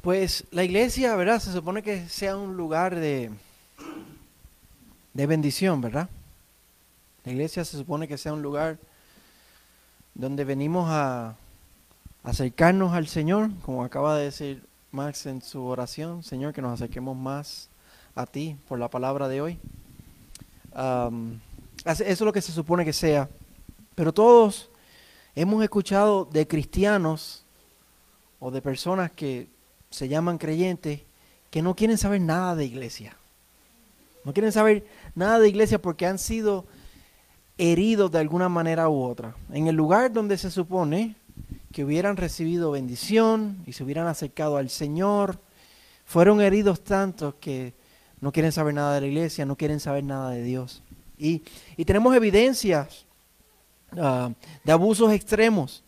Pues la iglesia, ¿verdad? Se supone que sea un lugar de, de bendición, ¿verdad? La iglesia se supone que sea un lugar donde venimos a acercarnos al Señor, como acaba de decir Max en su oración, Señor, que nos acerquemos más a ti por la palabra de hoy. eso es lo que se supone que sea. Pero todos hemos escuchado de cristianos o de personas que se llaman creyentes que no quieren saber nada de iglesia. No quieren saber nada de iglesia porque han sido heridos de alguna manera u otra. En el lugar donde se supone que hubieran recibido bendición y se hubieran acercado al Señor, fueron heridos tantos que no quieren saber nada de la iglesia, no quieren saber nada de Dios. Y, tenemos evidencias ah, de abusos extremos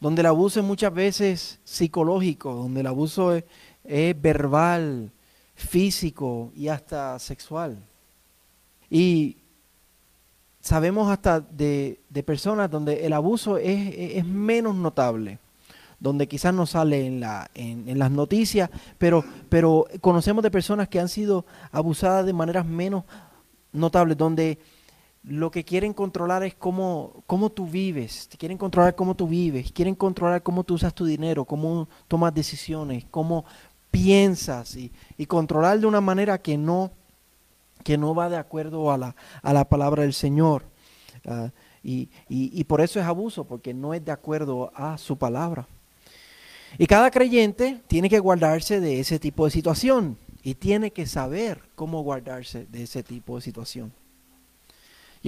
donde el abuso es muchas veces psicológico, donde el abuso es, verbal, físico y hasta sexual. Y sabemos hasta de, personas donde el abuso es, menos notable, donde quizás no sale en, la, en, las noticias, pero, pero conocemos de personas que han sido abusadas de maneras menos notables, donde lo que quieren controlar es cómo, cómo tú vives, quieren controlar cómo tú vives, quieren controlar cómo tú usas tu dinero, cómo tomas decisiones, cómo piensas y, controlar de una manera que no, que no va de acuerdo a la, a la palabra del Señor. Ah, y, y por eso es abuso, porque no es de acuerdo a su palabra. Y cada creyente tiene que guardarse de ese tipo de situación y tiene que saber cómo guardarse de ese tipo de situación.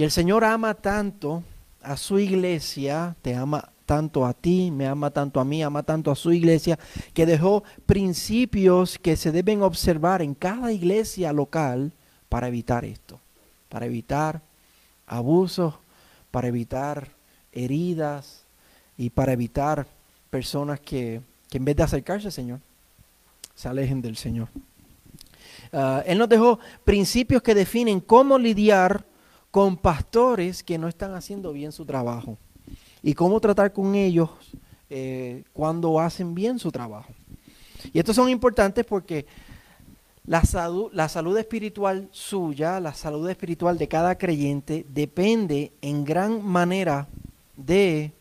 El Señor ama tanto a su iglesia, te ama tanto a ti, me ama tanto a mí, ama tanto a su iglesia, que dejó principios que se deben observar en cada iglesia local para evitar esto, para evitar abusos, para evitar heridas y para evitar personas que, en vez de acercarse al Señor, se alejen del Señor. Ah, él nos dejó principios que definen cómo lidiar con pastores que no están haciendo bien su trabajo y cómo tratar con ellos eh, cuando hacen bien su trabajo. Y estos son importantes porque la salud, la salud espiritual suya, la salud espiritual de cada creyente depende en gran manera de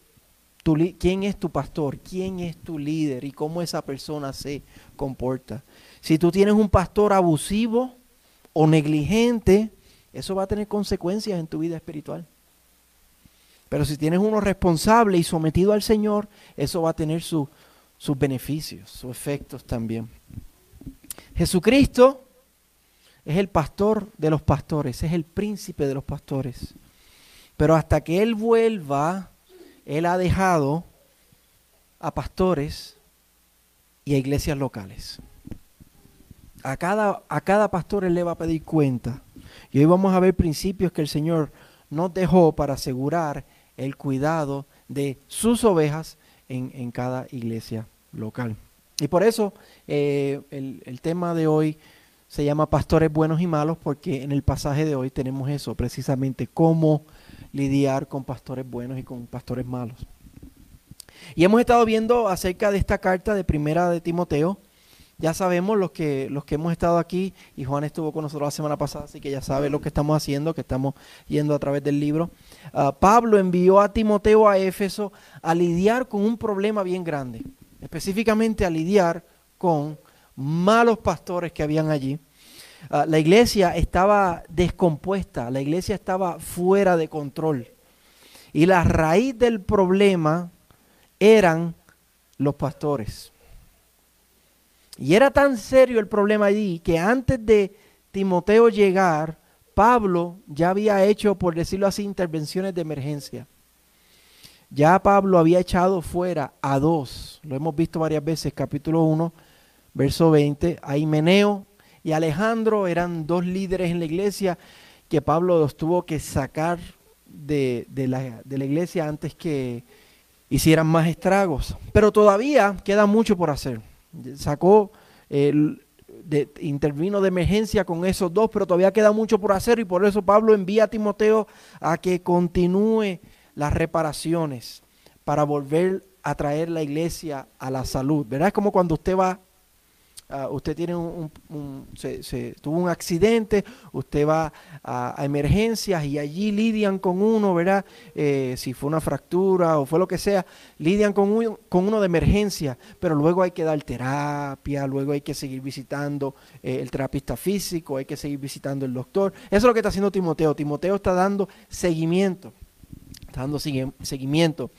quién es tu pastor, quién es tu líder y cómo esa persona se comporta. Si tú tienes un pastor abusivo o negligente, eso va a tener consecuencias en tu vida espiritual. Pero si tienes uno responsable y sometido al Señor, eso va a tener sus beneficios, sus efectos también. Jesucristo es el pastor de los pastores, es el príncipe de los pastores. Pero hasta que Él vuelva, Él ha dejado a pastores y a iglesias locales. A cada, a cada pastor Él le va a pedir cuenta. Y hoy vamos a ver principios que el Señor nos dejó para asegurar el cuidado de sus ovejas en, cada iglesia local. Y por eso eh, el, el tema de hoy se llama pastores buenos y malos, porque en el pasaje de hoy tenemos eso, precisamente cómo lidiar con pastores buenos y con pastores malos. Y hemos estado viendo acerca de esta carta de primera de Timoteo, ya sabemos los que, los que hemos estado aquí, y Juan estuvo con nosotros la semana pasada, así que ya sabe lo que estamos haciendo, que estamos yendo a través del libro. Ah, Pablo envió a Timoteo a Éfeso a lidiar con un problema bien grande, específicamente a lidiar con malos pastores que habían allí. Ah, la iglesia estaba descompuesta, la iglesia estaba fuera de control. Y la raíz del problema eran los pastores. Y era tan serio el problema allí que antes de Timoteo llegar, Pablo ya había hecho, por decirlo así, intervenciones de emergencia. Ya Pablo había echado fuera a dos, lo hemos visto varias veces, capítulo 1, verso 20, a Himeneo y Alejandro eran dos líderes en la iglesia que Pablo los tuvo que sacar de, de la iglesia antes que hicieran más estragos. Pero todavía queda mucho por hacer sacó, de, intervino de emergencia con esos dos, pero todavía queda mucho por hacer y por eso Pablo envía a Timoteo a que continúe las reparaciones para volver a traer la iglesia a la salud. ¿Verdad? Es como cuando usted va Ah, usted tiene un, se, tuvo un accidente, usted va a, emergencias y allí lidian con uno, ¿verdad? Eh, si fue una fractura o fue lo que sea, lidian con, con uno de emergencia, pero luego hay que dar terapia, luego hay que seguir visitando eh, el terapista físico, hay que seguir visitando el doctor. Eso es lo que está haciendo Timoteo. Timoteo está dando seguimiento, está dando seguimiento.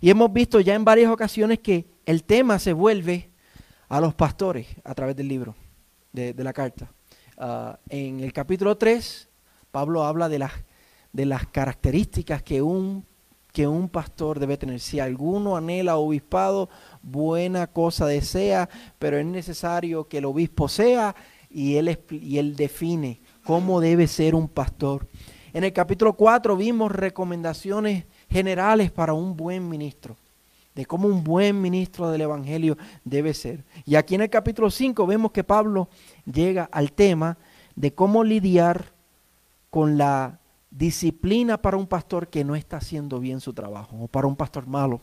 Y hemos visto ya en varias ocasiones que el tema se vuelve a los pastores a través del libro, de, la carta. Ah, en el capítulo 3, Pablo habla de las, características que un, que un pastor debe tener. Si alguno anhela obispado, buena cosa desea, pero es necesario que el obispo sea y él, y él define cómo debe ser un pastor. En el capítulo 4 vimos recomendaciones generales para un buen ministro de cómo un buen ministro del Evangelio debe ser. Y aquí en el capítulo 5 vemos que Pablo llega al tema de cómo lidiar con la disciplina para un pastor que no está haciendo bien su trabajo, o para un pastor malo.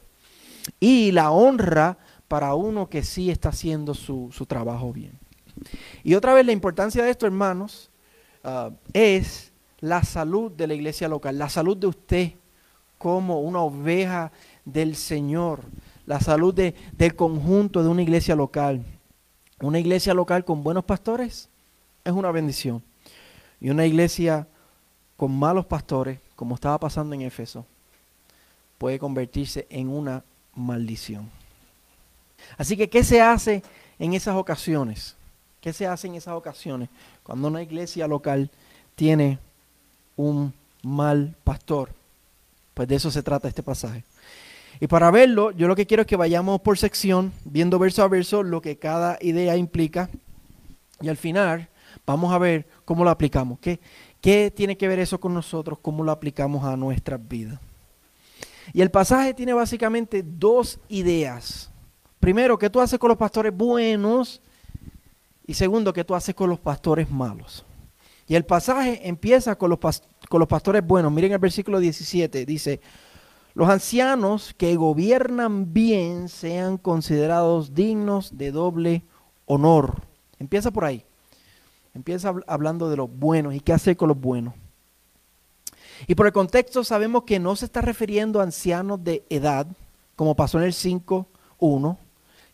Y la honra para uno que sí está haciendo su, trabajo bien. Y otra vez la importancia de esto, hermanos, ah, es la salud de la iglesia local, la salud de usted como una oveja del Señor, la salud del conjunto de una iglesia local. Una iglesia local con buenos pastores es una bendición. Y una iglesia con malos pastores, como estaba pasando en Éfeso, puede convertirse en una maldición. Así que, ¿qué se hace en esas ocasiones? ¿Qué se hace en esas ocasiones cuando una iglesia local tiene un mal pastor? Pues de eso se trata este pasaje. Y para verlo, yo lo que quiero es que vayamos por sección, viendo verso a verso lo que cada idea implica. Y al final vamos a ver cómo lo aplicamos. ¿Qué, qué tiene que ver eso con nosotros? ¿Cómo lo aplicamos a nuestras vidas? Y el pasaje tiene básicamente dos ideas. Primero, ¿qué tú haces con los pastores buenos? Y segundo, ¿qué tú haces con los pastores malos? Y el pasaje empieza con los, con los pastores buenos. Miren el versículo 17. Dice, los ancianos que gobiernan bien sean considerados dignos de doble honor. Empieza por ahí. Empieza hablando de los buenos y qué hacer con los buenos. Y por el contexto sabemos que no se está refiriendo a ancianos de edad, como pasó en el 5.1,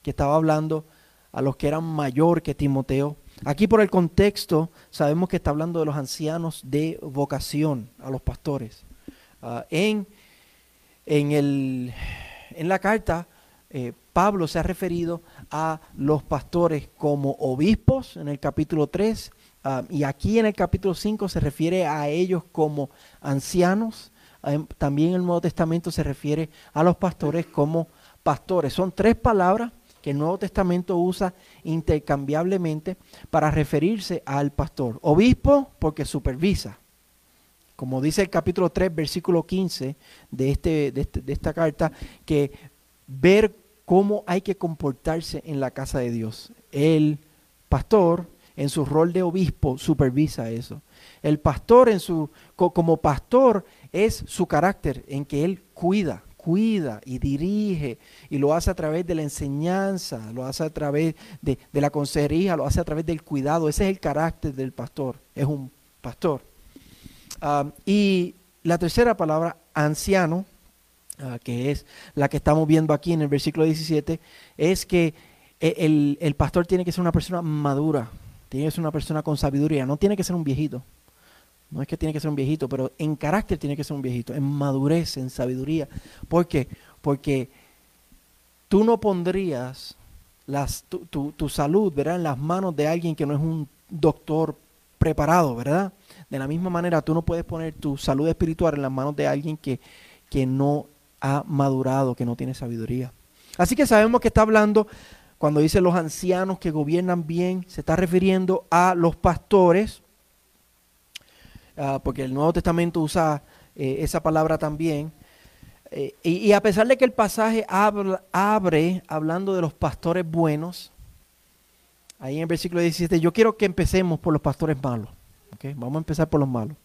que estaba hablando a los que eran mayor que Timoteo. Aquí por el contexto sabemos que está hablando de los ancianos de vocación, a los pastores. Ah, en en, el, en la carta, eh, Pablo se ha referido a los pastores como obispos en el capítulo 3 ah, y aquí en el capítulo 5 se refiere a ellos como ancianos. Ah, también en el Nuevo Testamento se refiere a los pastores como pastores. Son tres palabras que el Nuevo Testamento usa intercambiablemente para referirse al pastor. Obispo porque supervisa como dice el capítulo 3, versículo 15 este, de, este, de, esta carta, que ver cómo hay que comportarse en la casa de Dios. El pastor, en su rol de obispo, supervisa eso. El pastor, en su, como pastor, es su carácter, en que él cuida, cuida y dirige y lo hace a través de la enseñanza, lo hace a través de, de la consejería, lo hace a través del cuidado. Ese es el carácter del pastor, es un pastor. Ah, y la tercera palabra, anciano, ah, que es la que estamos viendo aquí en el versículo 17, es que e, el, pastor tiene que ser una persona madura, tiene que ser una persona con sabiduría, no tiene que ser un viejito. No es que tiene que ser un viejito, pero en carácter tiene que ser un viejito, en madurez, en sabiduría. ¿Por qué? Porque tú no pondrías las, tu, tu, tu salud ¿verdad? en las manos de alguien que no es un doctor preparado, ¿verdad? De la misma manera, tú no puedes poner tu salud espiritual en las manos de alguien que, que no ha madurado, que no tiene sabiduría. Así que sabemos que está hablando, cuando dice los ancianos que gobiernan bien, se está refiriendo a los pastores, ah, porque el Nuevo Testamento usa eh, esa palabra también. Eh, y, a pesar de que el pasaje abre hablando de los pastores buenos, ahí en el versículo 17, yo quiero que empecemos por los pastores malos. Vamos a empezar por los malos.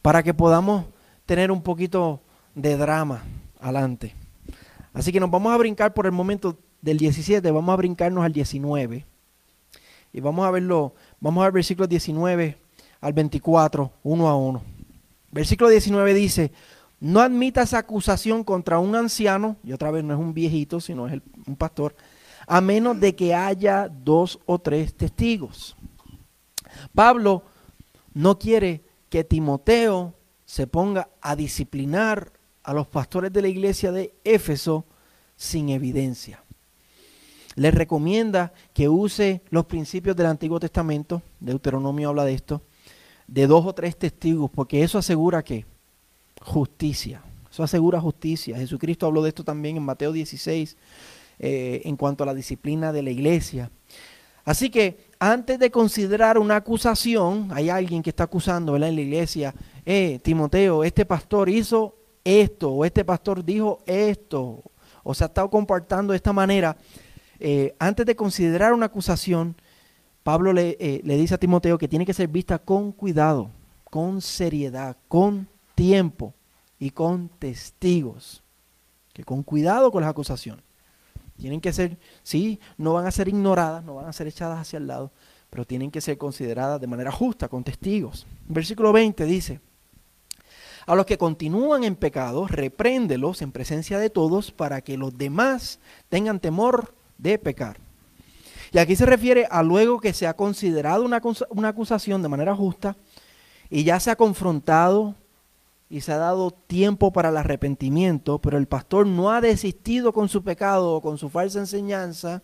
Para que podamos tener un poquito de drama adelante. Así que nos vamos a brincar por el momento del 17, vamos a brincarnos al 19. y vamos a verlo, vamos a ver versículos 19 al 24, uno a uno. Versículo 19 dice, no admitas acusación contra un anciano, y otra vez no es un viejito, sino es un pastor, a menos de que haya dos o tres testigos. Pablo no quiere que Timoteo se ponga a disciplinar a los pastores de la iglesia de Éfeso sin evidencia. Le recomienda que use los principios del Antiguo Testamento, Deuteronomio habla de esto, de dos o tres testigos, porque eso asegura que justicia. Eso asegura justicia. Jesucristo habló de esto también en Mateo 16 eh, en cuanto a la disciplina de la iglesia. Así que antes de considerar una acusación, hay alguien que está acusando en la iglesia, eh, Timoteo, este pastor hizo esto, o este pastor dijo esto, o se ha estado comportando de esta manera. Eh, antes de considerar una acusación, Pablo le, le dice a Timoteo que tiene que ser vista con cuidado, con seriedad, con tiempo y con testigos. Que con cuidado con las acusaciones. Tienen que ser, sí, no van a ser ignoradas, no van a ser echadas hacia el lado, pero tienen que ser consideradas de manera justa, con testigos. Versículo 20 dice, a los que continúan en pecado, repréndelos en presencia de todos para que los demás tengan temor de pecar. Y aquí se refiere a luego que se ha considerado una, una acusación de manera justa y ya se ha confrontado y se ha dado tiempo para el arrepentimiento, pero el pastor no ha desistido con su pecado o con su falsa enseñanza,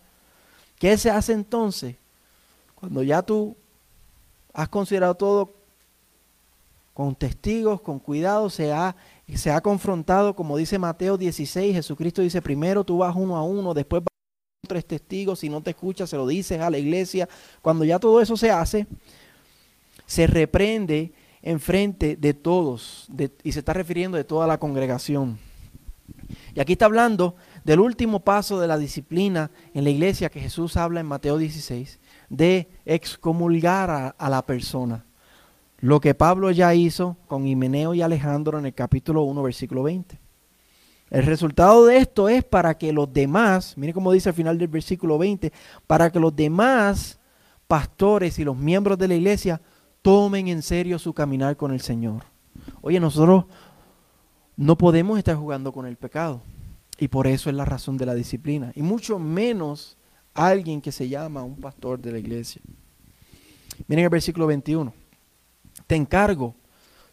¿qué se hace entonces? Cuando ya tú has considerado todo con testigos, con cuidado, se ha, se ha confrontado, como dice Mateo 16, Jesucristo dice, primero tú vas uno a uno, después vas tres testigos, si no te escuchas, se lo dices a la iglesia. Cuando ya todo eso se hace, se reprende enfrente de todos, y se está refiriendo de toda la congregación. Y aquí está hablando del último paso de la disciplina en la iglesia que Jesús habla en Mateo 16, de excomulgar a, a la persona. Lo que Pablo ya hizo con Himeneo y Alejandro en el capítulo 1, versículo 20. El resultado de esto es para que los demás, mire cómo dice al final del versículo 20, para que los demás pastores y los miembros de la iglesia tomen en serio su caminar con el Señor. Oye, nosotros no podemos estar jugando con el pecado. Y por eso es la razón de la disciplina. Y mucho menos alguien que se llama un pastor de la iglesia. Miren el versículo 21. Te encargo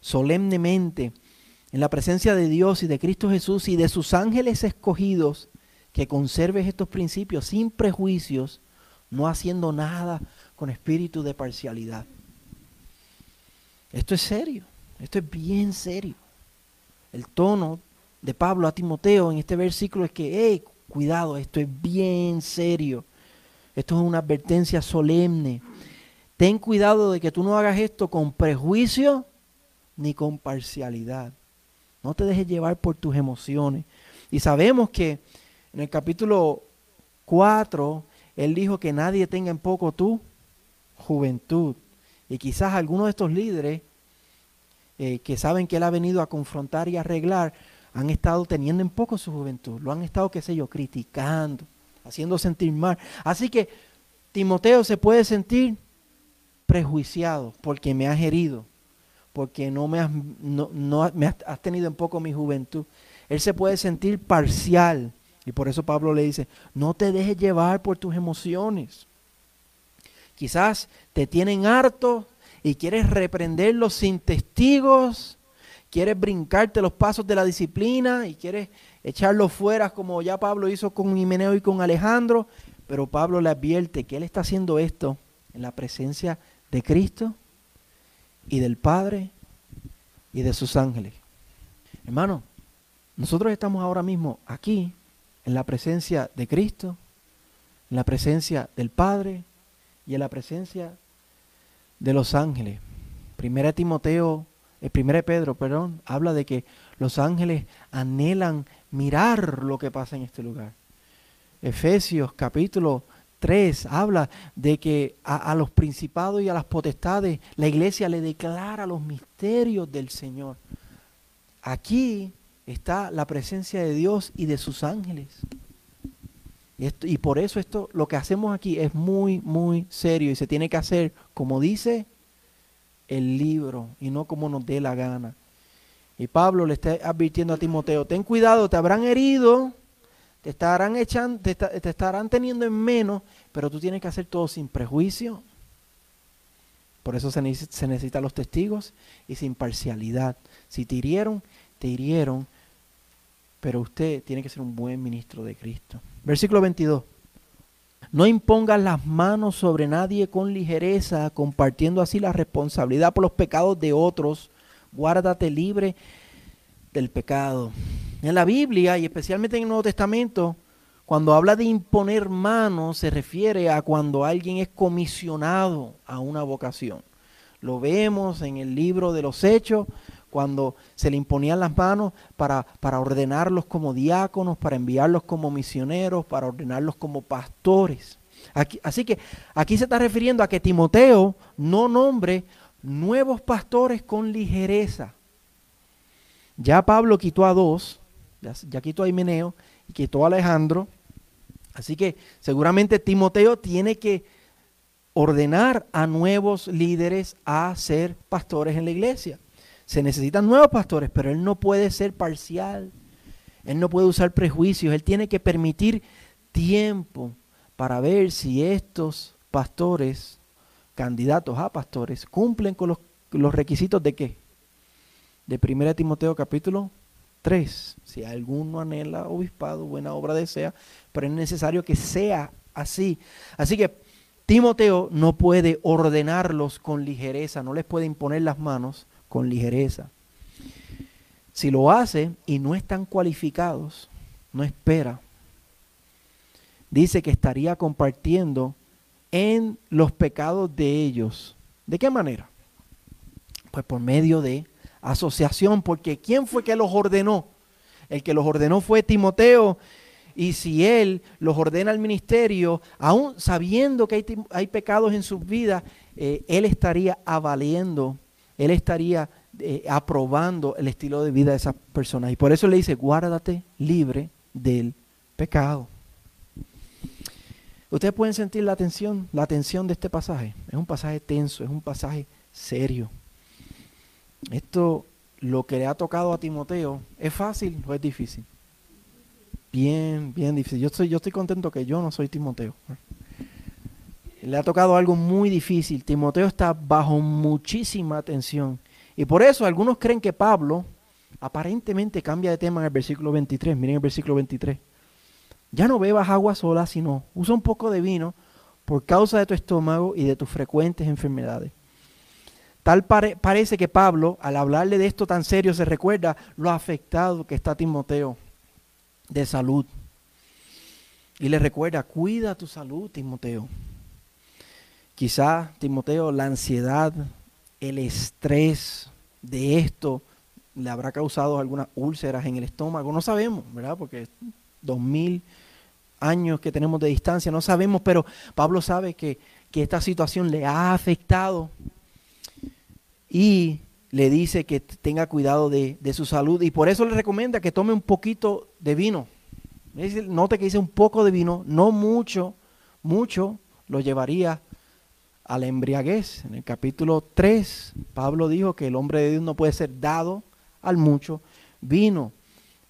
solemnemente en la presencia de Dios y de Cristo Jesús y de sus ángeles escogidos que conserves estos principios sin prejuicios, no haciendo nada con espíritu de parcialidad esto es serio, esto es bien serio. El tono de Pablo a Timoteo en este versículo es que, hey, cuidado, esto es bien serio. Esto es una advertencia solemne. Ten cuidado de que tú no hagas esto con prejuicio ni con parcialidad. No te dejes llevar por tus emociones. Y sabemos que en el capítulo 4, él dijo que nadie tenga en poco tu juventud. Y quizás algunos de estos líderes eh, que saben que Él ha venido a confrontar y arreglar, han estado teniendo en poco su juventud, lo han estado, qué sé yo, criticando, haciendo sentir mal. Así que Timoteo se puede sentir prejuiciado porque me has herido, porque no me has, no, me has tenido en poco mi juventud. Él se puede sentir parcial. Y por eso Pablo le dice, no te dejes llevar por tus emociones. Quizás te tienen harto y quieres reprenderlos sin testigos, quieres brincarte los pasos de la disciplina y quieres echarlos fuera como ya Pablo hizo con Himeneo y con Alejandro, pero Pablo le advierte que él está haciendo esto en la presencia de Cristo y del Padre y de sus ángeles. Hermano, nosotros estamos ahora mismo aquí en la presencia de Cristo, en la presencia del Padre y en la presencia de los ángeles. Primera Timoteo, el eh, primera Pedro, perdón, habla de que los ángeles anhelan mirar lo que pasa en este lugar. Efesios capítulo 3 habla de que a, los principados y a las potestades la iglesia le declara los misterios del Señor. Aquí está la presencia de Dios y de sus ángeles. Y, por eso esto, lo que hacemos aquí es muy, muy serio y se tiene que hacer como dice el libro y no como nos dé la gana. Y Pablo le está advirtiendo a Timoteo, ten cuidado, te habrán herido, te estarán echando, te, estarán teniendo en menos, pero tú tienes que hacer todo sin prejuicio. Por eso se, se necesitan los testigos y sin parcialidad. Si te hirieron, te hirieron, pero usted tiene que ser un buen ministro de Cristo. Versículo 22. No impongas las manos sobre nadie con ligereza, compartiendo así la responsabilidad por los pecados de otros. Guárdate libre del pecado. En la Biblia y especialmente en el Nuevo Testamento, cuando habla de imponer manos, se refiere a cuando alguien es comisionado a una vocación. Lo vemos en el libro de los Hechos, cuando se le imponían las manos para, para ordenarlos como diáconos, para enviarlos como misioneros, para ordenarlos como pastores. así que aquí se está refiriendo a que Timoteo no nombre nuevos pastores con ligereza. Ya Pablo quitó a dos, ya, quitó a Himeneo y quitó a Alejandro. Así que seguramente Timoteo tiene que ordenar a nuevos líderes a ser pastores en la iglesia. Se necesitan nuevos pastores, pero él no puede ser parcial. Él no puede usar prejuicios. Él tiene que permitir tiempo para ver si estos pastores, candidatos a pastores, cumplen con los, requisitos de qué? De 1 Timoteo capítulo 3. Si alguno anhela obispado, buena obra desea, pero es necesario que sea así. Así que Timoteo no puede ordenarlos con ligereza, no les puede imponer las manos, con ligereza. Si lo hace y no están cualificados, no espera. Dice que estaría compartiendo en los pecados de ellos. ¿De qué manera? Pues por medio de asociación, porque ¿quién fue que los ordenó? El que los ordenó fue Timoteo. Y si él los ordena al ministerio, aún sabiendo que hay, pecados en sus vidas, eh, él estaría avaliendo él estaría eh, aprobando el estilo de vida de esas personas. Y por eso le dice, guárdate libre del pecado. Ustedes pueden sentir la tensión, la tensión de este pasaje. Es un pasaje tenso, es un pasaje serio. Esto, lo que le ha tocado a Timoteo, ¿es fácil o es difícil? Bien, bien difícil. Yo estoy, yo estoy contento que yo no soy Timoteo le ha tocado algo muy difícil. Timoteo está bajo muchísima tensión. Y por eso algunos creen que Pablo aparentemente cambia de tema en el versículo 23. Miren el versículo 23. Ya no bebas agua sola, sino usa un poco de vino por causa de tu estómago y de tus frecuentes enfermedades. Tal parece que Pablo, al hablarle de esto tan serio, se recuerda lo afectado que está Timoteo de salud. Y le recuerda, cuida tu salud, Timoteo. Quizá, Timoteo, la ansiedad, el estrés de esto le habrá causado algunas úlceras en el estómago. No sabemos, ¿verdad? Porque dos mil años que tenemos de distancia, no sabemos, pero Pablo sabe que, esta situación le ha afectado y le dice que tenga cuidado de, de, su salud y por eso le recomienda que tome un poquito de vino. Note que dice un poco de vino, no mucho, mucho lo llevaría a la embriaguez. En el capítulo 3, Pablo dijo que el hombre de Dios no puede ser dado al mucho vino.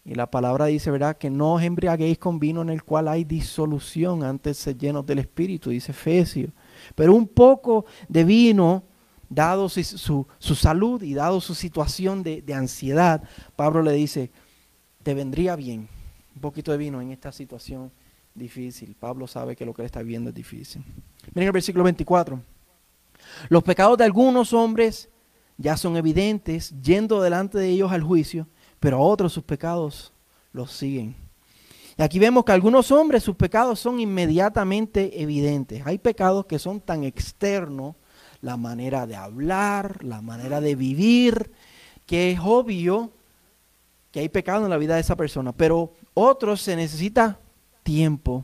Y la palabra dice, ¿verdad? Que no os embriaguéis con vino en el cual hay disolución antes de ser llenos del Espíritu, dice Efesio. Pero un poco de vino, dado su, salud y dado su situación de, de ansiedad, Pablo le dice, te vendría bien un poquito de vino en esta situación difícil. Pablo sabe que lo que él está viendo es difícil. Miren el versículo 24. Los pecados de algunos hombres ya son evidentes, yendo delante de ellos al juicio, pero a otros sus pecados los siguen. Y aquí vemos que algunos hombres sus pecados son inmediatamente evidentes. Hay pecados que son tan externos, la manera de hablar, la manera de vivir, que es obvio que hay pecado en la vida de esa persona, pero otros se necesita tiempo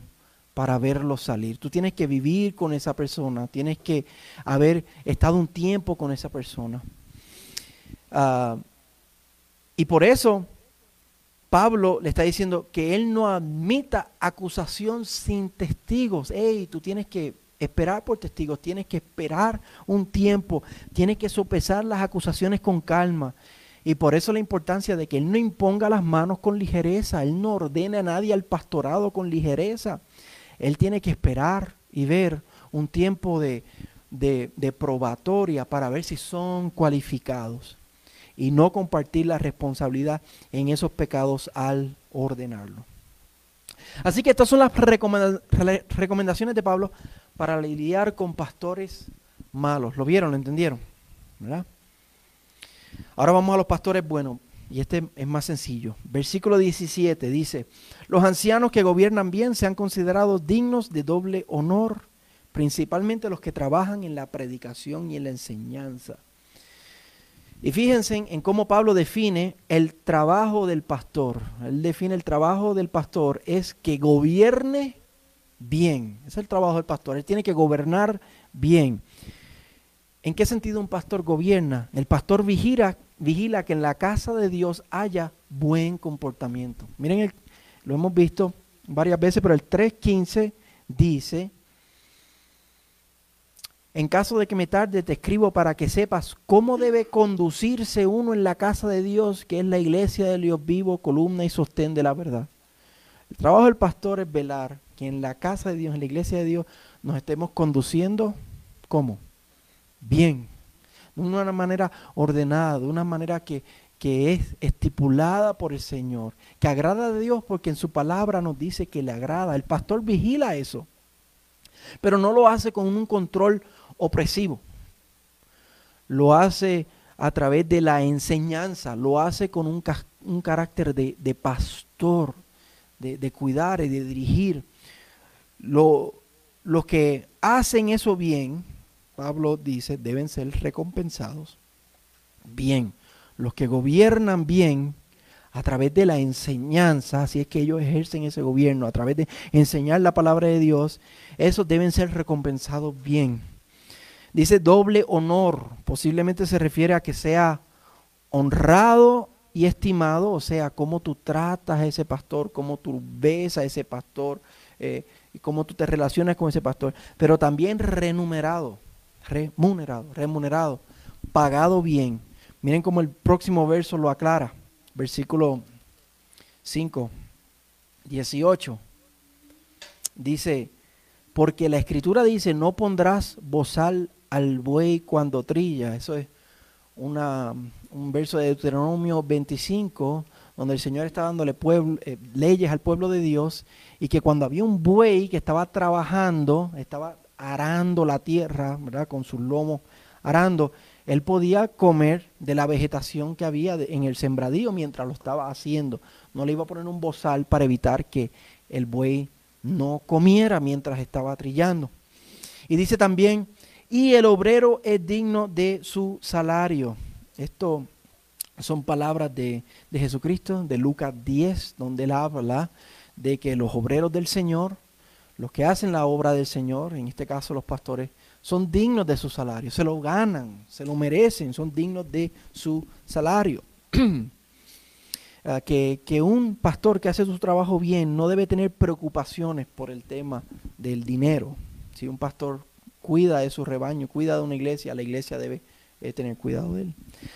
para verlo salir. Tú tienes que vivir con esa persona, tienes que haber estado un tiempo con esa persona. Ah, y por eso Pablo le está diciendo que él no admita acusación sin testigos. Hey, tú tienes que esperar por testigos, tienes que esperar un tiempo, tienes que sopesar las acusaciones con calma. Y por eso la importancia de que Él no imponga las manos con ligereza, Él no ordene a nadie al pastorado con ligereza. Él tiene que esperar y ver un tiempo de, de, probatoria para ver si son cualificados y no compartir la responsabilidad en esos pecados al ordenarlo. Así que estas son las recomendaciones de Pablo para lidiar con pastores malos. ¿Lo vieron? ¿Lo entendieron? ¿Verdad? Ahora vamos a los pastores buenos. Y este es más sencillo. Versículo 17 dice, los ancianos que gobiernan bien se han considerado dignos de doble honor, principalmente los que trabajan en la predicación y en la enseñanza. Y fíjense en, cómo Pablo define el trabajo del pastor. Él define el trabajo del pastor es que gobierne bien. Es el trabajo del pastor. Él tiene que gobernar bien. ¿En qué sentido un pastor gobierna? El pastor vigila, vigila que en la casa de Dios haya buen comportamiento. Miren, lo hemos visto varias veces, pero el 3.15 dice, en caso de que me tarde, te escribo para que sepas cómo debe conducirse uno en la casa de Dios, que es la iglesia de Dios vivo, columna y sostén de la verdad. El trabajo del pastor es velar que en la casa de Dios, en la iglesia de Dios, nos estemos conduciendo, ¿cómo? Bien, de una manera ordenada, de una manera que, que es estipulada por el Señor, que agrada a Dios porque en su palabra nos dice que le agrada. El pastor vigila eso, pero no lo hace con un control opresivo. Lo hace a través de la enseñanza, lo hace con un, un carácter de, de pastor, de, de, cuidar y de dirigir. Lo, los que hacen eso bien Pablo dice, deben ser recompensados bien. Los que gobiernan bien a través de la enseñanza, así es que ellos ejercen ese gobierno, a través de enseñar la palabra de Dios, esos deben ser recompensados bien. Dice doble honor, posiblemente se refiere a que sea honrado y estimado, o sea, cómo tú tratas a ese pastor, cómo tú ves a ese pastor, eh, y cómo tú te relacionas con ese pastor, pero también remunerado remunerado, remunerado, pagado bien. Miren cómo el próximo verso lo aclara. Versículo 5, 18. Dice, porque la escritura dice, no pondrás bozal al buey cuando trilla. Eso es una, un verso de Deuteronomio 25, donde el Señor está dándole eh, leyes al pueblo de Dios y que cuando había un buey que estaba trabajando, estaba arando la tierra, ¿verdad? Con sus lomos arando, él podía comer de la vegetación que había en el sembradío mientras lo estaba haciendo. No le iba a poner un bozal para evitar que el buey no comiera mientras estaba trillando. Y dice también, y el obrero es digno de su salario. Esto son palabras de, de Jesucristo, de Lucas 10, donde él habla de que los obreros del Señor los que hacen la obra del Señor, en este caso los pastores, son dignos de su salario, se lo ganan, se lo merecen, son dignos de su salario. Ah, que, un pastor que hace su trabajo bien no debe tener preocupaciones por el tema del dinero. Si un pastor cuida de su rebaño, cuida de una iglesia, la iglesia debe eh, tener cuidado de él.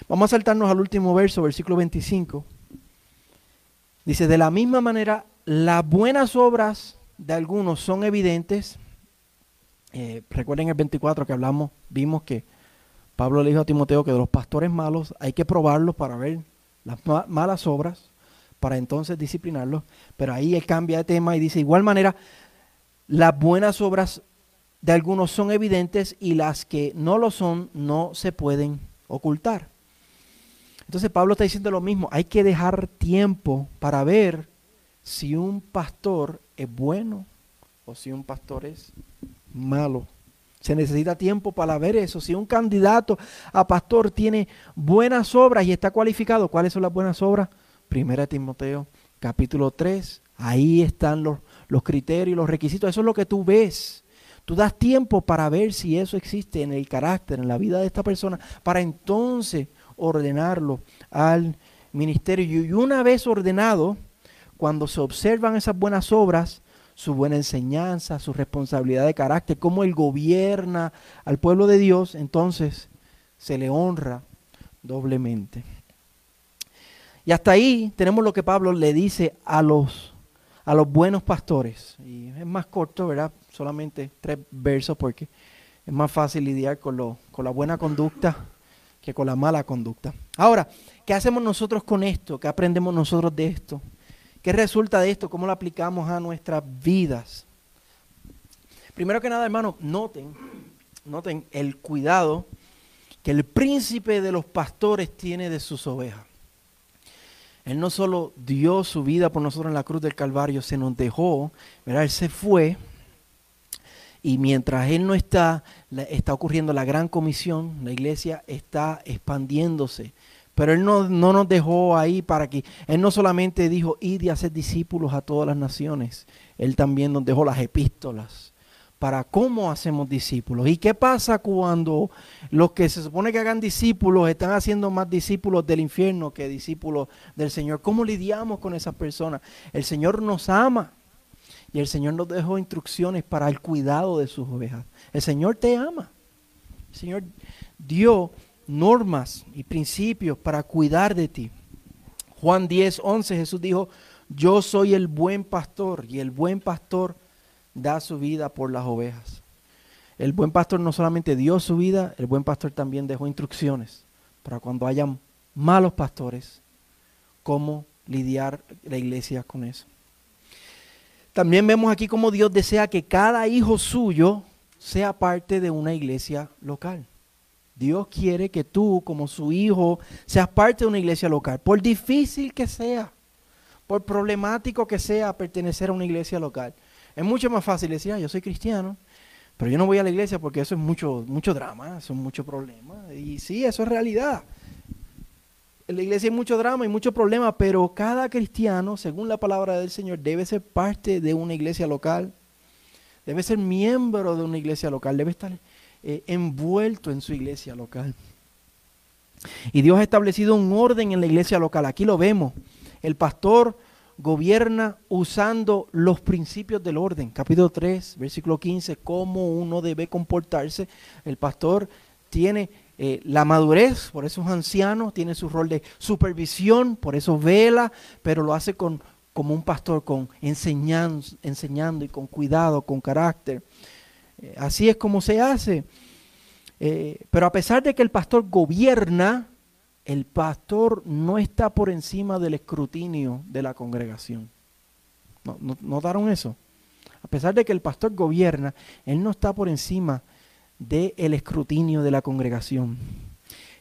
Vamos a saltarnos al último verso, versículo 25. Dice, de la misma manera, las buenas obras de algunos son evidentes. Eh, recuerden el 24 que hablamos, vimos que Pablo le dijo a Timoteo que de los pastores malos hay que probarlos para ver las malas obras, para entonces disciplinarlos. Pero ahí él cambia de tema y dice, igual manera, las buenas obras de algunos son evidentes y las que no lo son no se pueden ocultar. Entonces Pablo está diciendo lo mismo, hay que dejar tiempo para ver si un pastor es bueno o si un pastor es malo. Se necesita tiempo para ver eso. Si un candidato a pastor tiene buenas obras y está cualificado, ¿cuáles son las buenas obras? Primera Timoteo, capítulo 3. Ahí están los, los criterios, los requisitos. Eso es lo que tú ves. Tú das tiempo para ver si eso existe en el carácter, en la vida de esta persona, para entonces ordenarlo al ministerio. Y una vez ordenado, cuando se observan esas buenas obras, su buena enseñanza, su responsabilidad de carácter, cómo él gobierna al pueblo de Dios, entonces se le honra doblemente. Y hasta ahí tenemos lo que Pablo le dice a los, a los buenos pastores. Y es más corto, ¿verdad? Solamente tres versos porque es más fácil lidiar con, lo, con la buena conducta que con la mala conducta. Ahora, ¿qué hacemos nosotros con esto? ¿Qué aprendemos nosotros de esto? ¿Qué resulta de esto? ¿Cómo lo aplicamos a nuestras vidas? Primero que nada, hermano, noten, noten el cuidado que el príncipe de los pastores tiene de sus ovejas. Él no solo dio su vida por nosotros en la cruz del Calvario, se nos dejó. Él se fue y mientras Él no está, está ocurriendo la gran comisión, la iglesia está expandiéndose. Pero Él no, no nos dejó ahí para que, Él no solamente dijo, id y hacer discípulos a todas las naciones, Él también nos dejó las epístolas para cómo hacemos discípulos. ¿Y qué pasa cuando los que se supone que hagan discípulos están haciendo más discípulos del infierno que discípulos del Señor? ¿Cómo lidiamos con esas personas? El Señor nos ama y el Señor nos dejó instrucciones para el cuidado de sus ovejas. El Señor te ama. El Señor dio normas y principios para cuidar de ti. Juan 10, 11 Jesús dijo, yo soy el buen pastor y el buen pastor da su vida por las ovejas. El buen pastor no solamente dio su vida, el buen pastor también dejó instrucciones para cuando hayan malos pastores, cómo lidiar la iglesia con eso. También vemos aquí cómo Dios desea que cada hijo suyo sea parte de una iglesia local. Dios quiere que tú, como su hijo, seas parte de una iglesia local, por difícil que sea, por problemático que sea pertenecer a una iglesia local. Es mucho más fácil decir, ah, yo soy cristiano, pero yo no voy a la iglesia porque eso es mucho, mucho drama, son muchos problemas. Y sí, eso es realidad. En la iglesia hay mucho drama y mucho problema, pero cada cristiano, según la palabra del Señor, debe ser parte de una iglesia local, debe ser miembro de una iglesia local, debe estar eh, envuelto en su iglesia local. Y Dios ha establecido un orden en la iglesia local. Aquí lo vemos. El pastor gobierna usando los principios del orden. Capítulo 3, versículo 15, cómo uno debe comportarse. El pastor tiene eh, la madurez, por eso es anciano, tiene su rol de supervisión, por eso vela, pero lo hace con, como un pastor, con enseñando, enseñando y con cuidado, con carácter. Eh, así es como se hace. Eh, pero a pesar de que el pastor gobierna, el pastor no está por encima del escrutinio de la congregación. ¿No, ¿Notaron eso? A pesar de que el pastor gobierna, él no está por encima del escrutinio de la congregación.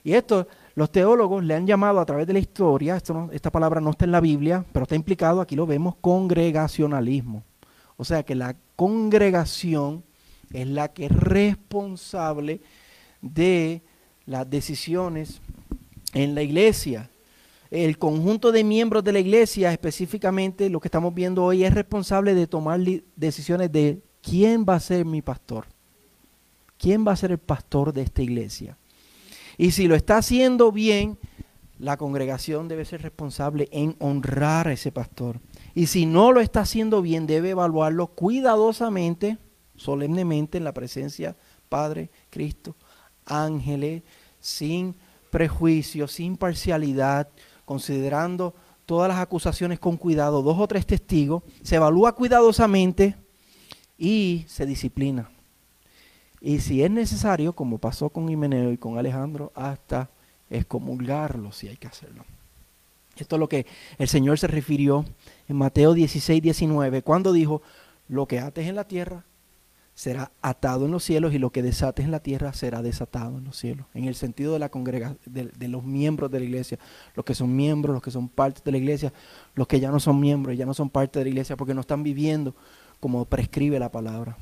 Y esto los teólogos le han llamado a través de la historia, esta palabra no está en la Biblia, pero está implicado, aquí lo vemos, congregacionalismo. O sea que la congregación es la que es responsable de las decisiones en la iglesia. El conjunto de miembros de la iglesia, específicamente lo que estamos viendo hoy, es responsable de tomar decisiones de quién va a ser mi pastor. ¿Quién va a ser el pastor de esta iglesia? Y si lo está haciendo bien, la congregación debe ser responsable en honrar a ese pastor. Y si no lo está haciendo bien, debe evaluarlo cuidadosamente, solemnemente, en la presencia Padre, Cristo, ángeles, sin prejuicio, sin parcialidad, considerando todas las acusaciones con cuidado, dos o tres testigos, se evalúa cuidadosamente y se disciplina. Y si es necesario, como pasó con Himeneo y con Alejandro, hasta excomulgarlo si hay que hacerlo. Esto es lo que el Señor se refirió en Mateo 16, 19, cuando dijo, lo que ates en la tierra será atado en los cielos y lo que desates en la tierra será desatado en los cielos. En el sentido de la congregación, de, los miembros de la iglesia, los que son miembros, los que son parte de la iglesia, los que ya no son miembros, ya no son parte de la iglesia porque no están viviendo como prescribe la palabra.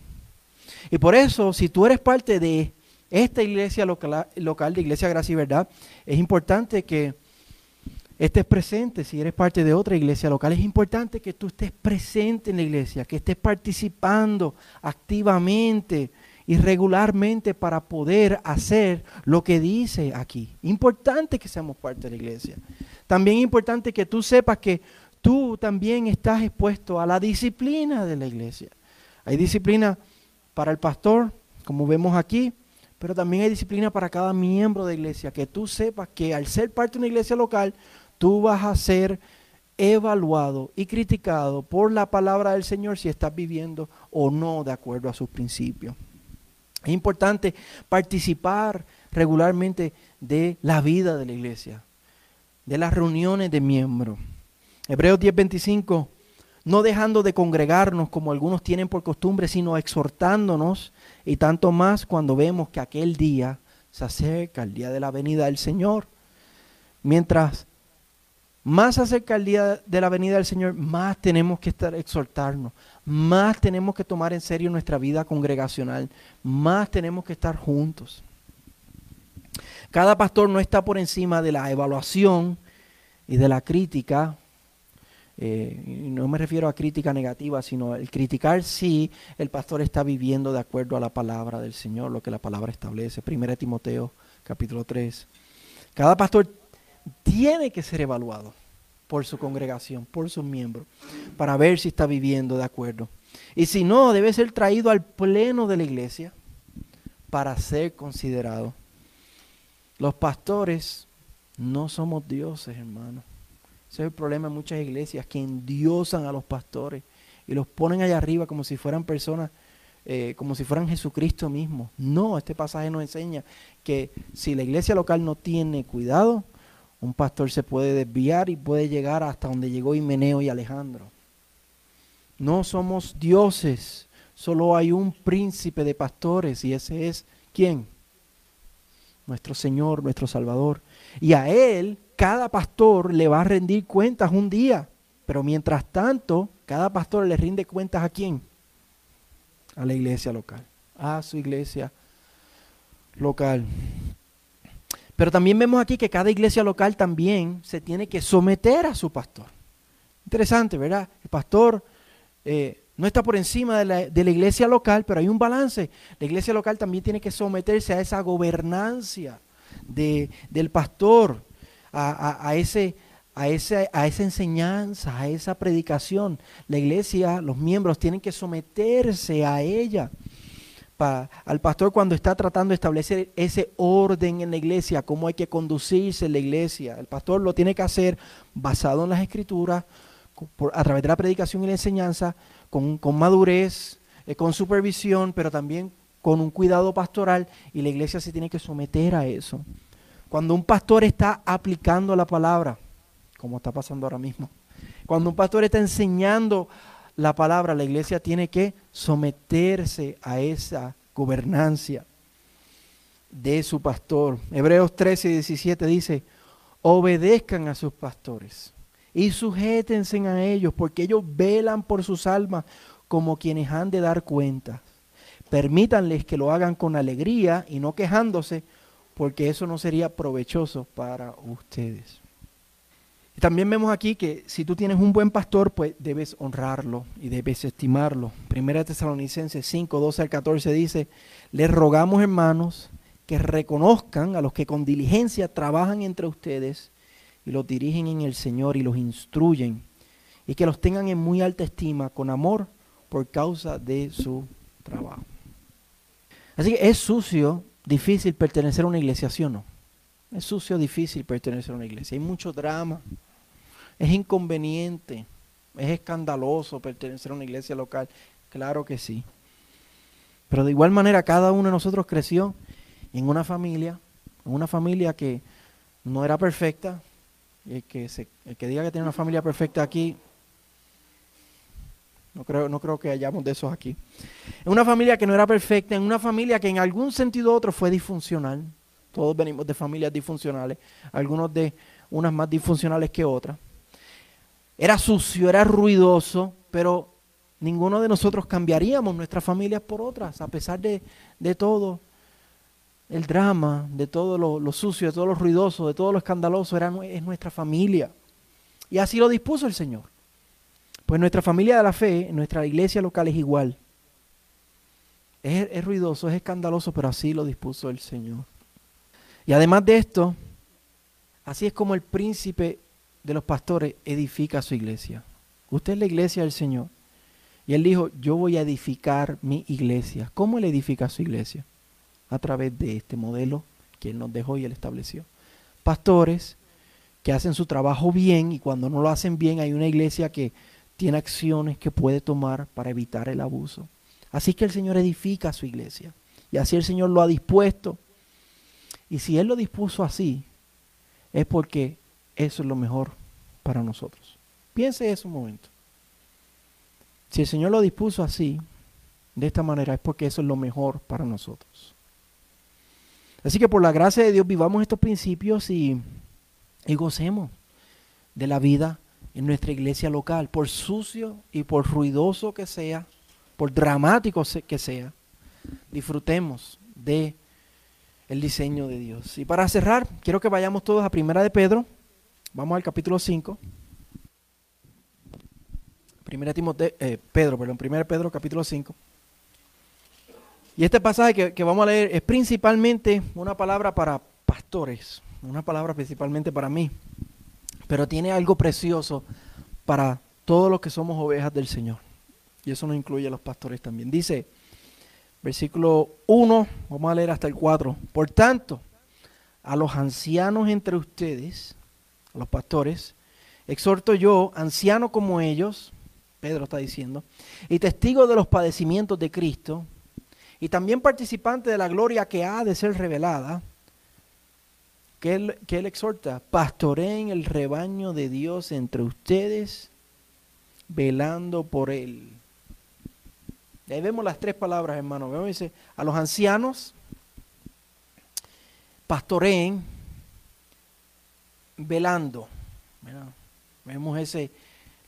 Y por eso, si tú eres parte de esta iglesia local, local de Iglesia Gracia y Verdad, es importante que estés presente, si eres parte de otra iglesia local, es importante que tú estés presente en la iglesia, que estés participando activamente y regularmente para poder hacer lo que dice aquí. Importante que seamos parte de la iglesia. También importante que tú sepas que tú también estás expuesto a la disciplina de la iglesia. Hay disciplina para el pastor, como vemos aquí, pero también hay disciplina para cada miembro de iglesia, que tú sepas que al ser parte de una iglesia local, tú vas a ser evaluado y criticado por la palabra del Señor si estás viviendo o no de acuerdo a sus principios. Es importante participar regularmente de la vida de la iglesia, de las reuniones de miembros. Hebreos 10:25, no dejando de congregarnos como algunos tienen por costumbre, sino exhortándonos y tanto más cuando vemos que aquel día se acerca, el día de la venida del Señor. Mientras más acerca el día de la venida del Señor, más tenemos que estar exhortarnos, más tenemos que tomar en serio nuestra vida congregacional, más tenemos que estar juntos. Cada pastor no está por encima de la evaluación y de la crítica. Eh, no me refiero a crítica negativa, sino el criticar si el pastor está viviendo de acuerdo a la palabra del Señor, lo que la palabra establece. 1 Timoteo capítulo 3. Cada pastor tiene que ser evaluado por su congregación, por sus miembros, para ver si está viviendo de acuerdo. Y si no, debe ser traído al pleno de la iglesia para ser considerado. Los pastores no somos dioses, hermano. Ese es el problema de muchas iglesias que endiosan a los pastores y los ponen allá arriba como si fueran personas, eh, como si fueran Jesucristo mismo. No, este pasaje nos enseña que si la iglesia local no tiene cuidado, un pastor se puede desviar y puede llegar hasta donde llegó Himeneo y Alejandro. No somos dioses, solo hay un príncipe de pastores y ese es ¿quién? Nuestro Señor, nuestro Salvador. Y a Él cada pastor le va a rendir cuentas un día. Pero mientras tanto, cada pastor le rinde cuentas a quién? A la iglesia local, a su iglesia local. Pero también vemos aquí que cada iglesia local también se tiene que someter a su pastor. Interesante, ¿verdad? El pastor eh, no está por encima de la, iglesia local, pero hay un balance. La iglesia local también tiene que someterse a esa gobernancia del pastor, a, ese, a, ese, a esa enseñanza, a esa predicación. La iglesia, los miembros tienen que someterse a ella al pastor cuando está tratando de establecer ese orden en la iglesia, cómo hay que conducirse en la iglesia. El pastor lo tiene que hacer basado en las escrituras, a través de la predicación y la enseñanza, con, madurez, eh, con supervisión, pero también con un cuidado pastoral y la iglesia se tiene que someter a eso. Cuando un pastor está aplicando la palabra, como está pasando ahora mismo, cuando un pastor está enseñando la palabra, la iglesia tiene que someterse a esa gobernancia de su pastor. Hebreos 13 y 17 dice, obedezcan a sus pastores y sujétense a ellos, porque ellos velan por sus almas como quienes han de dar cuenta. Permítanles que lo hagan con alegría y no quejándose, porque eso no sería provechoso para ustedes. También vemos aquí que si tú tienes un buen pastor, pues debes honrarlo y debes estimarlo. Primera Tesalonicenses 5, 12 al 14 dice, les rogamos hermanos que reconozcan a los que con diligencia trabajan entre ustedes y los dirigen en el Señor y los instruyen y que los tengan en muy alta estima con amor por causa de su trabajo. Así que es sucio, difícil pertenecer a una iglesia, ¿sí o no? Es sucio, difícil pertenecer a una iglesia. Hay mucho drama, es inconveniente, es escandaloso pertenecer a una iglesia local. Claro que sí. Pero de igual manera cada uno de nosotros creció en una familia, en una familia que no era perfecta. El que, que diga que tiene una familia perfecta aquí, no creo, no creo que hayamos de esos aquí. En una familia que no era perfecta, en una familia que en algún sentido u otro fue disfuncional. Todos venimos de familias disfuncionales, algunos de unas más disfuncionales que otras. Era sucio, era ruidoso, pero ninguno de nosotros cambiaríamos nuestras familias por otras, a pesar de, todo el drama, de todo lo, sucio, de todo lo ruidoso, de todo lo escandaloso, era, es nuestra familia. Y así lo dispuso el Señor. Pues nuestra familia de la fe, nuestra iglesia local es igual. Es, es ruidoso, es escandaloso, pero así lo dispuso el Señor. Y además de esto, así es como el príncipe de los pastores edifica su iglesia. Usted es la iglesia del Señor. Y él dijo, yo voy a edificar mi iglesia. ¿Cómo él edifica su iglesia? A través de este modelo que él nos dejó y él estableció. Pastores que hacen su trabajo bien y cuando no lo hacen bien hay una iglesia que tiene acciones que puede tomar para evitar el abuso. Así que el Señor edifica su iglesia. Y así el Señor lo ha dispuesto. Y si Él lo dispuso así, es porque eso es lo mejor para nosotros. Piense eso un momento. Si el Señor lo dispuso así, de esta manera, es porque eso es lo mejor para nosotros. Así que por la gracia de Dios vivamos estos principios y, y gocemos de la vida en nuestra iglesia local, por sucio y por ruidoso que sea, por dramático que sea, disfrutemos de el diseño de Dios. Y para cerrar, quiero que vayamos todos a Primera de Pedro. Vamos al capítulo 5. Primera Timoteo, eh, Pedro, perdón, Primera Pedro capítulo 5. Y este pasaje que, que vamos a leer es principalmente una palabra para pastores, una palabra principalmente para mí, pero tiene algo precioso para todos los que somos ovejas del Señor. Y eso nos incluye a los pastores también. Dice, versículo 1, vamos a leer hasta el 4. Por tanto, a los ancianos entre ustedes, a los pastores, exhorto yo, anciano como ellos, Pedro está diciendo, y testigo de los padecimientos de Cristo, y también participante de la gloria que ha de ser revelada, que él, que él exhorta, pastoreen el rebaño de Dios entre ustedes, velando por él ahí vemos las tres palabras, hermano. Vemos, dice, a los ancianos, pastoreen, velando. Vemos ese,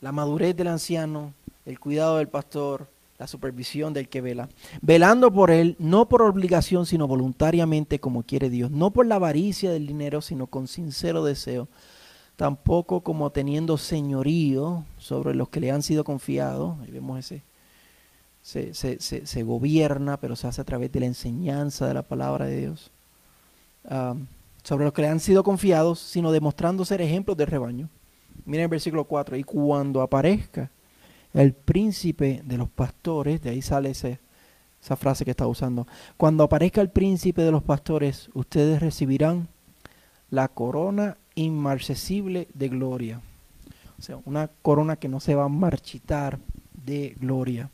la madurez del anciano, el cuidado del pastor, la supervisión del que vela. Velando por él, no por obligación, sino voluntariamente como quiere Dios. No por la avaricia del dinero, sino con sincero deseo. Tampoco como teniendo señorío sobre los que le han sido confiados. Ahí vemos ese se, gobierna, pero se hace a través de la enseñanza de la palabra de Dios, sobre los que le han sido confiados, sino demostrando ser ejemplos de rebaño. Miren el versículo 4, y cuando aparezca el príncipe de los pastores, de ahí sale esa frase que está usando, cuando aparezca el príncipe de los pastores, ustedes recibirán la corona inmarcesible de gloria. O sea, una corona que no se va a marchitar de gloria.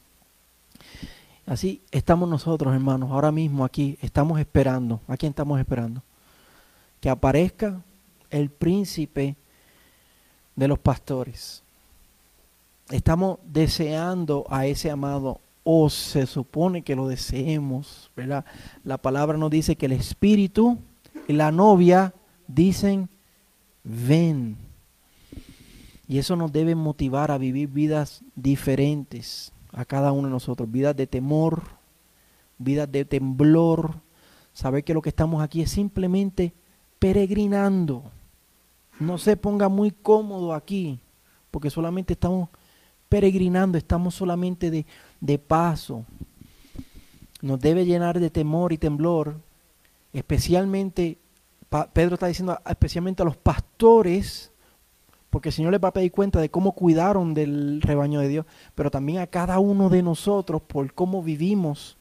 Así estamos nosotros, hermanos, ahora mismo aquí, estamos esperando. ¿A quién estamos esperando? Que aparezca el príncipe de los pastores. Estamos deseando a ese amado, o se supone que lo deseemos, ¿verdad? La palabra nos dice que el espíritu y la novia dicen, ven. Y eso nos debe motivar a vivir vidas diferentes a cada uno de nosotros, vidas de temor, vidas de temblor, saber que lo que estamos aquí es simplemente peregrinando. No se ponga muy cómodo aquí, porque solamente estamos peregrinando, estamos solamente de, de paso. Nos debe llenar de temor y temblor, especialmente, Pedro está diciendo, especialmente a los pastores porque el Señor les va a pedir cuenta de cómo cuidaron del rebaño de Dios, pero también a cada uno de nosotros por cómo vivimos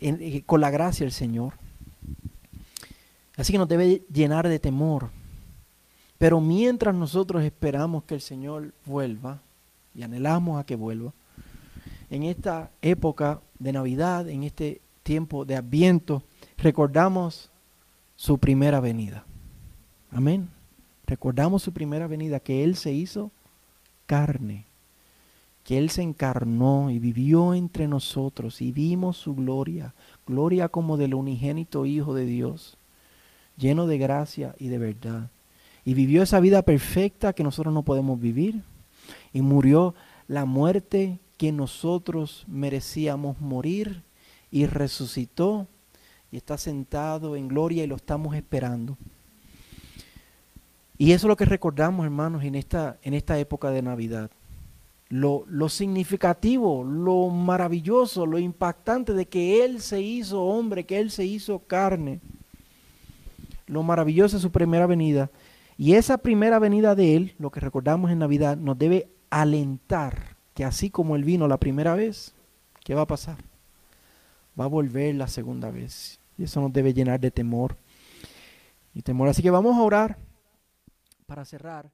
eh, con la gracia del Señor. Así que nos debe llenar de temor. Pero mientras nosotros esperamos que el Señor vuelva y anhelamos a que vuelva, en esta época de Navidad, en este tiempo de Adviento, recordamos su primera venida. Amén. Recordamos su primera venida, que Él se hizo carne, que Él se encarnó y vivió entre nosotros y vimos su gloria, gloria como del unigénito Hijo de Dios, lleno de gracia y de verdad. Y vivió esa vida perfecta que nosotros no podemos vivir. Y murió la muerte que nosotros merecíamos morir y resucitó y está sentado en gloria y lo estamos esperando. Y eso es lo que recordamos, hermanos, en esta, en esta época de Navidad. Lo, lo, significativo, lo maravilloso, lo impactante de que Él se hizo hombre, que Él se hizo carne. Lo maravilloso de su primera venida Y esa primera venida de Él, lo que recordamos en Navidad, nos debe alentar que así como Él vino la primera vez, ¿qué va a pasar? Va a volver la segunda vez. Y eso nos debe llenar de temor y temor. Así que vamos a orar para cerrar.